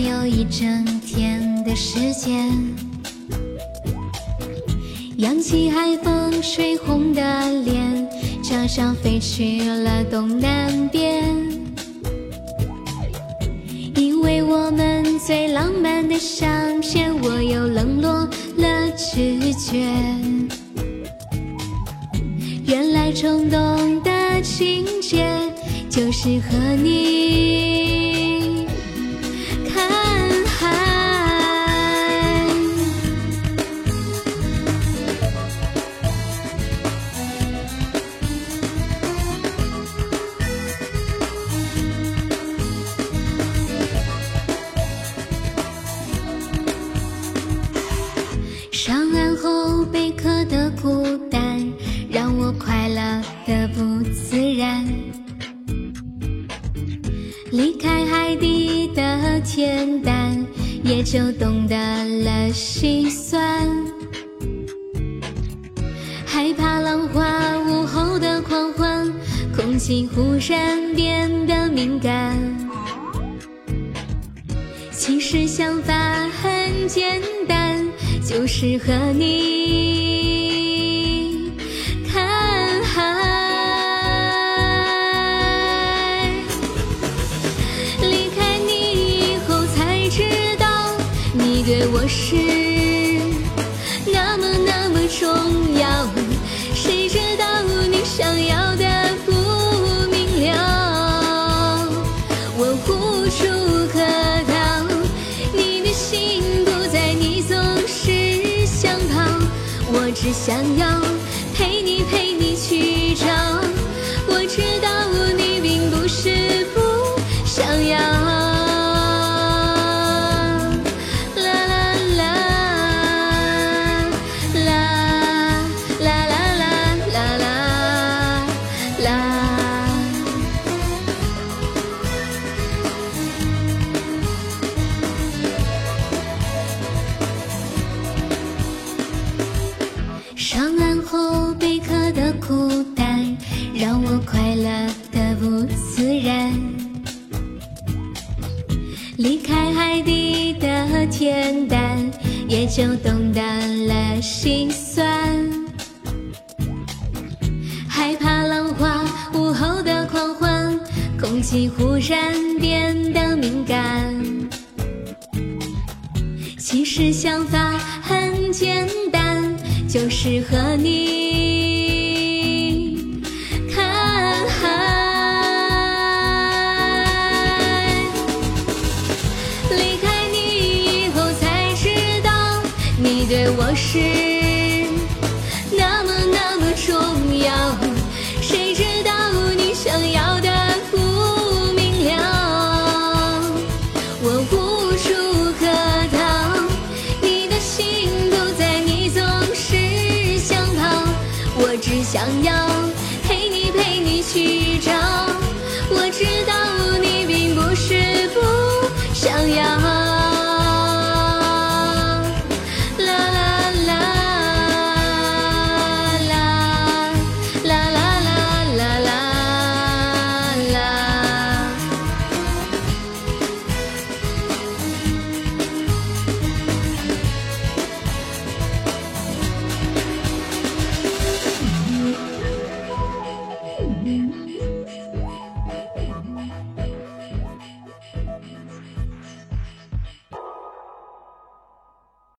有一整天的时间，扬起海风吹红的脸，悄悄飞去了东南边。因为我们最浪漫的相片，我又冷落了直觉。原来冲动的情节，就是和你离开海底的恬淡，也就懂得了心酸。害怕浪花午后的狂欢，空气忽然变得敏感。其实想法很简单，就是和你是那么那么重要。谁知道你想要的不明了，我无处可逃。你的心不在，你总是想跑，我只想要就懂得了心酸。害怕浪花午后的狂欢，空气忽然变得敏感。其实想法很简单，就是和你我是那么那么重要。谁知道你想要的不明了，我无处可逃。你的心不在，你总是想跑，我只想要陪你陪你去找。我知道